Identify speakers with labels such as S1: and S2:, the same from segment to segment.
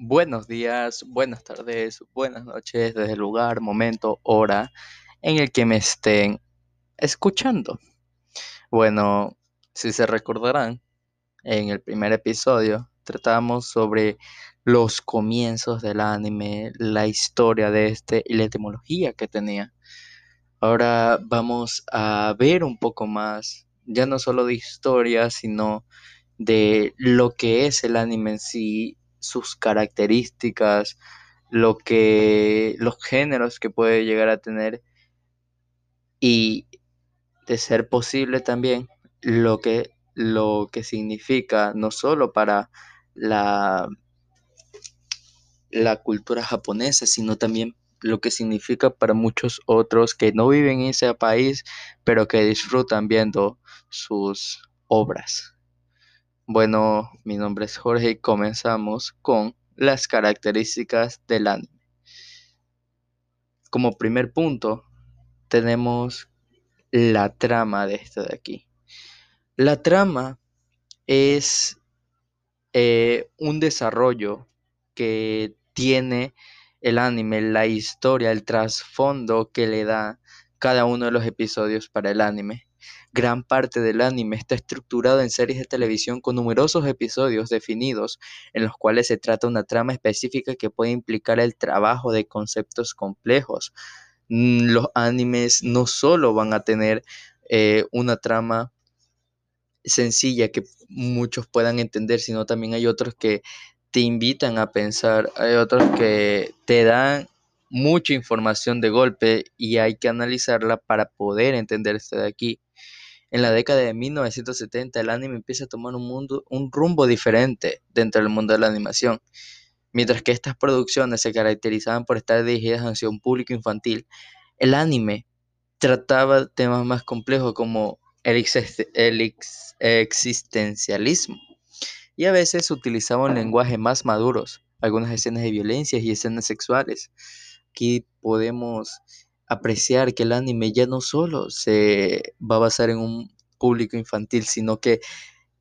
S1: Buenos días, buenas tardes, buenas noches, desde el lugar, momento, hora en el que me estén escuchando. Bueno, si se recordarán, en el primer episodio tratamos sobre los comienzos del anime, la historia de este y la etimología que tenía. Ahora vamos a ver un poco más, ya no solo de historia, sino de lo que es el anime en sí, sus características, lo que los géneros que puede llegar a tener y de ser posible también lo que lo que significa no solo para la la cultura japonesa, sino también lo que significa para muchos otros que no viven en ese país, pero que disfrutan viendo sus obras. Bueno, mi nombre es Jorge y comenzamos con las características del anime. Como primer punto, tenemos la trama de esto de aquí. La trama es eh, un desarrollo que tiene el anime, la historia, el trasfondo que le da cada uno de los episodios para el anime. Gran parte del anime está estructurado en series de televisión con numerosos episodios definidos en los cuales se trata una trama específica que puede implicar el trabajo de conceptos complejos. Mm, los animes no solo van a tener eh, una trama sencilla que muchos puedan entender, sino también hay otros que te invitan a pensar, hay otros que te dan mucha información de golpe y hay que analizarla para poder entender esto de aquí. En la década de 1970 el anime empieza a tomar un, mundo, un rumbo diferente dentro del mundo de la animación. Mientras que estas producciones se caracterizaban por estar dirigidas hacia un público infantil, el anime trataba temas más complejos como el, el existencialismo y a veces utilizaba un lenguaje más maduros, algunas escenas de violencia y escenas sexuales. Aquí podemos apreciar que el anime ya no solo se va a basar en un público infantil, sino que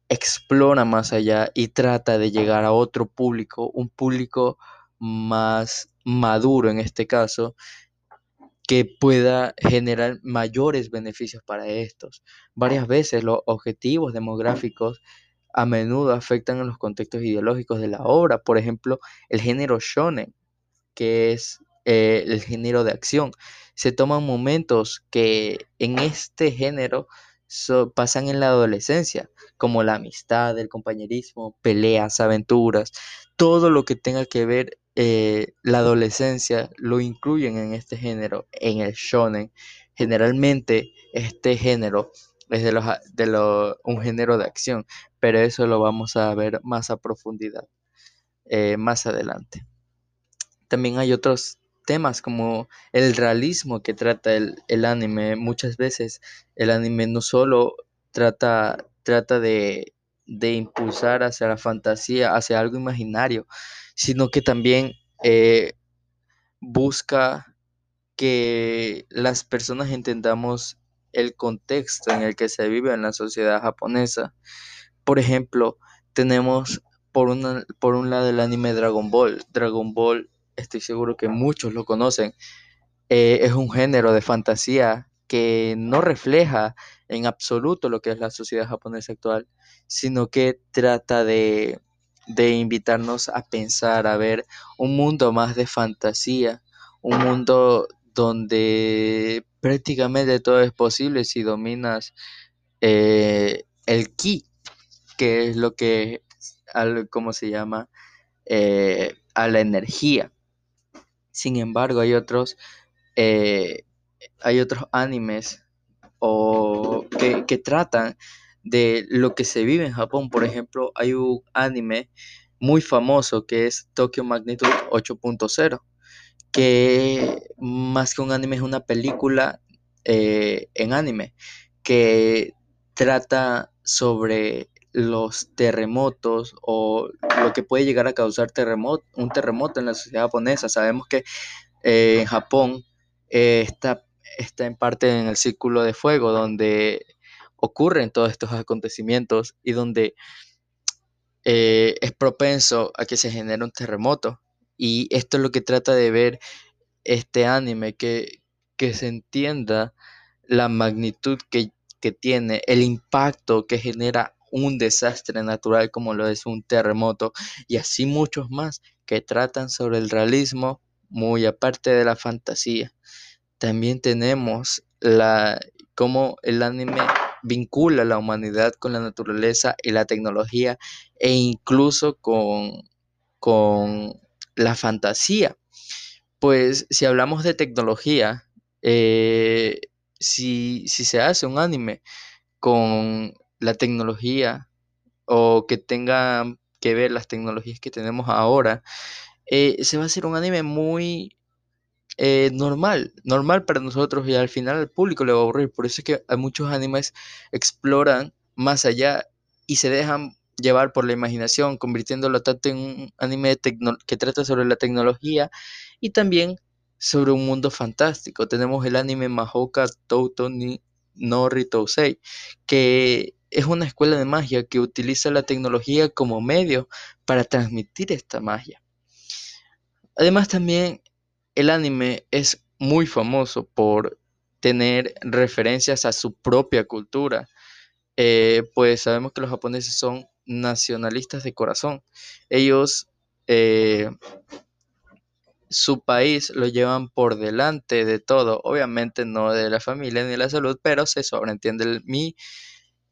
S1: explora más allá y trata de llegar a otro público, un público más maduro en este caso, que pueda generar mayores beneficios para estos. Varias veces los objetivos demográficos a menudo afectan a los contextos ideológicos de la obra, por ejemplo, el género shonen, que es eh, el género de acción. Se toman momentos que en este género pasan en la adolescencia, como la amistad, el compañerismo, peleas, aventuras, todo lo que tenga que ver eh, la adolescencia lo incluyen en este género, en el shonen. Generalmente este género es de, los, de un género de acción, pero eso lo vamos a ver más a profundidad eh, más adelante. También hay otros temas como el realismo que trata el, anime. Muchas veces el anime no solo trata, trata de, impulsar hacia la fantasía, hacia algo imaginario, sino que también eh, busca que las personas entendamos el contexto en el que se vive en la sociedad japonesa. Por ejemplo, tenemos por, por un lado el anime Dragon Ball. Dragon Ball estoy seguro que muchos lo conocen, eh, es un género de fantasía que no refleja en absoluto lo que es la sociedad japonesa actual, sino que trata de, de invitarnos a pensar, a ver un mundo más de fantasía, un mundo donde prácticamente todo es posible si dominas eh, el ki, que es lo que, ¿cómo se llama? Eh, a la energía. Sin embargo, hay otros, eh, hay otros animes o que, tratan de lo que se vive en Japón. Por ejemplo, hay un anime muy famoso que es Tokyo Magnitude 8.0, que más que un anime es una película eh, en anime que trata sobre los terremotos o lo que puede llegar a causar terremoto, un terremoto en la sociedad japonesa. Sabemos que eh, en Japón eh, está, está en parte en el círculo de fuego donde ocurren todos estos acontecimientos y donde eh, es propenso a que se genere un terremoto. Y esto es lo que trata de ver este anime, que, que se entienda la magnitud que, que tiene, el impacto que genera un desastre natural como lo es un terremoto y así muchos más que tratan sobre el realismo muy aparte de la fantasía. También tenemos la cómo el anime vincula la humanidad con la naturaleza y la tecnología e incluso con, con la fantasía. Pues si hablamos de tecnología, eh, si, si se hace un anime con la tecnología o que tenga que ver las tecnologías que tenemos ahora, eh, se va a hacer un anime muy eh, normal, normal para nosotros y al final al público le va a aburrir. Por eso es que muchos animes exploran más allá y se dejan llevar por la imaginación, convirtiéndolo tanto en un anime que trata sobre la tecnología y también sobre un mundo fantástico. Tenemos el anime Mahoka Touto ni no Ritousei, que es una escuela de magia que utiliza la tecnología como medio para transmitir esta magia. Además también el anime es muy famoso por tener referencias a su propia cultura, eh, pues sabemos que los japoneses son nacionalistas de corazón. Ellos eh, su país lo llevan por delante de todo, obviamente no de la familia ni de la salud, pero se sobreentiende el, mi,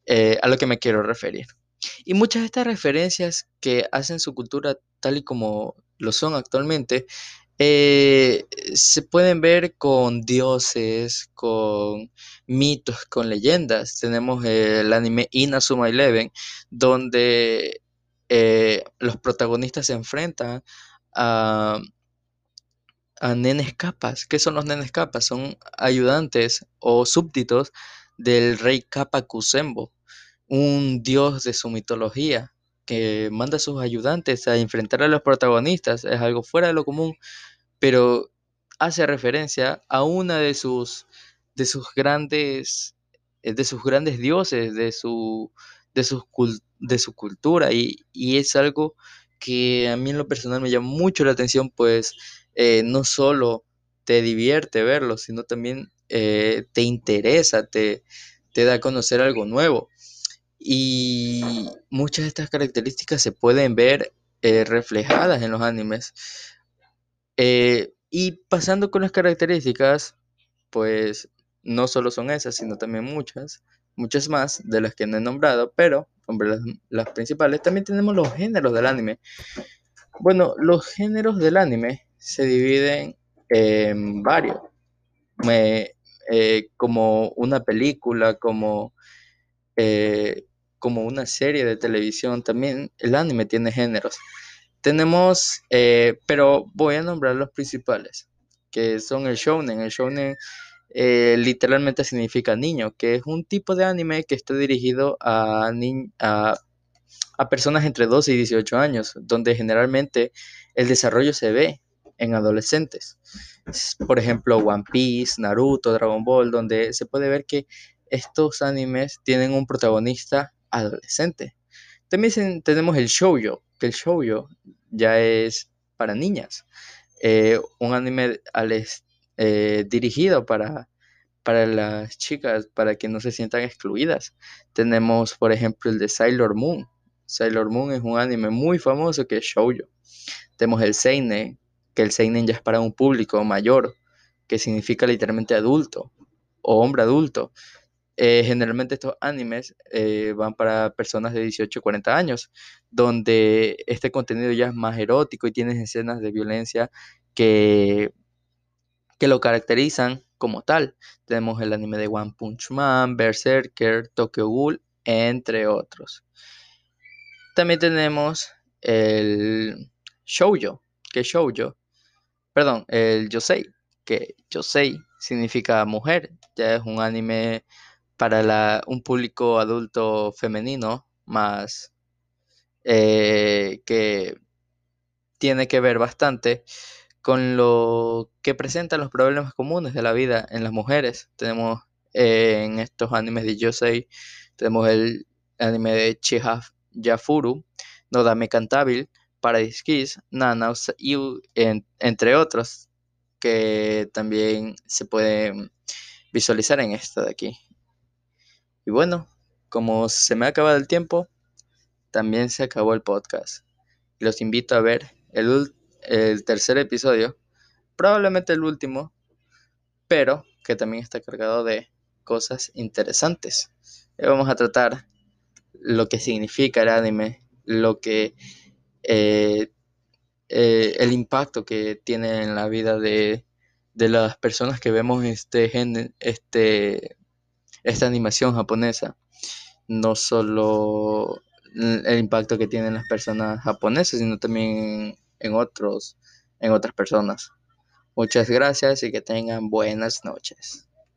S1: eh, a lo que me quiero referir. Y muchas de estas referencias que hacen su cultura tal y como lo son actualmente, eh, se pueden ver con dioses, con mitos, con leyendas. Tenemos el anime Inazuma Eleven, donde eh, los protagonistas se enfrentan a a nenes capas. ¿Qué son los nenes capas? Son ayudantes o súbditos del rey Kappa Kusembo, un dios de su mitología que manda a sus ayudantes a enfrentar a los protagonistas. Es algo fuera de lo común, pero hace referencia a una de sus, de sus grandes eh, de sus grandes dioses, de su, de de su cultura, y, y es algo que a mí en lo personal me llama mucho la atención, pues eh, no solo te divierte verlo, sino también eh, te interesa, te, te da a conocer algo nuevo. Y muchas de estas características se pueden ver eh, reflejadas en los animes. y pasando con las características, pues no solo son esas, sino también muchas, muchas más de las que no he nombrado, pero hombre, las, las principales, también tenemos los géneros del anime. Bueno, los géneros del anime se dividen en varios, eh, como una película, como, eh, como una serie de televisión, también el anime tiene géneros. Tenemos, eh, pero voy a nombrar los principales, que son el shounen. El shounen literalmente significa niño, que es un tipo de anime que está dirigido a, a, a personas entre 12 y 18 años, donde generalmente el desarrollo se ve en adolescentes. Por ejemplo, One Piece, Naruto, Dragon Ball, donde se puede ver que estos animes tienen un protagonista adolescente. También tenemos el shoujo, que el shoujo ya es para niñas. Eh, un anime eh, dirigido para, para las chicas, para que no se sientan excluidas. Tenemos, por ejemplo, el de Sailor Moon. Sailor Moon es un anime muy famoso que es shoujo. Tenemos el Seinen, que el seinen ya es para un público mayor, que significa literalmente adulto o hombre adulto. Eh, generalmente estos animes eh, van para personas de 18 o 40 años, donde este contenido ya es más erótico y tiene escenas de violencia que, que lo caracterizan como tal. Tenemos el anime de One Punch Man, Berserker, Tokyo Ghoul, entre otros. También tenemos el shoujo, que shoujo perdón, el Yosei, que Yosei significa mujer, ya es un anime para un público adulto femenino más eh, que tiene que ver bastante con lo que presentan los problemas comunes de la vida en las mujeres. Tenemos eh, en estos animes de Yosei, tenemos el anime de Chiha Yafuru, Nodame Cantabile, Paradise Kiss, Nana y entre otros que también se pueden visualizar en esta de aquí. Y bueno, como se me ha acabado el tiempo, también se acabó el podcast. Los invito a ver el, el tercer episodio, probablemente el último, pero que también está cargado de cosas interesantes. vamos a tratar lo que significa el anime, lo que eh, eh, el impacto que tiene en la vida de, de las personas que vemos este, este esta animación japonesa. No solo el impacto que tienen las personas japonesas, sino también en otros, en otras personas. Muchas gracias y que tengan buenas noches.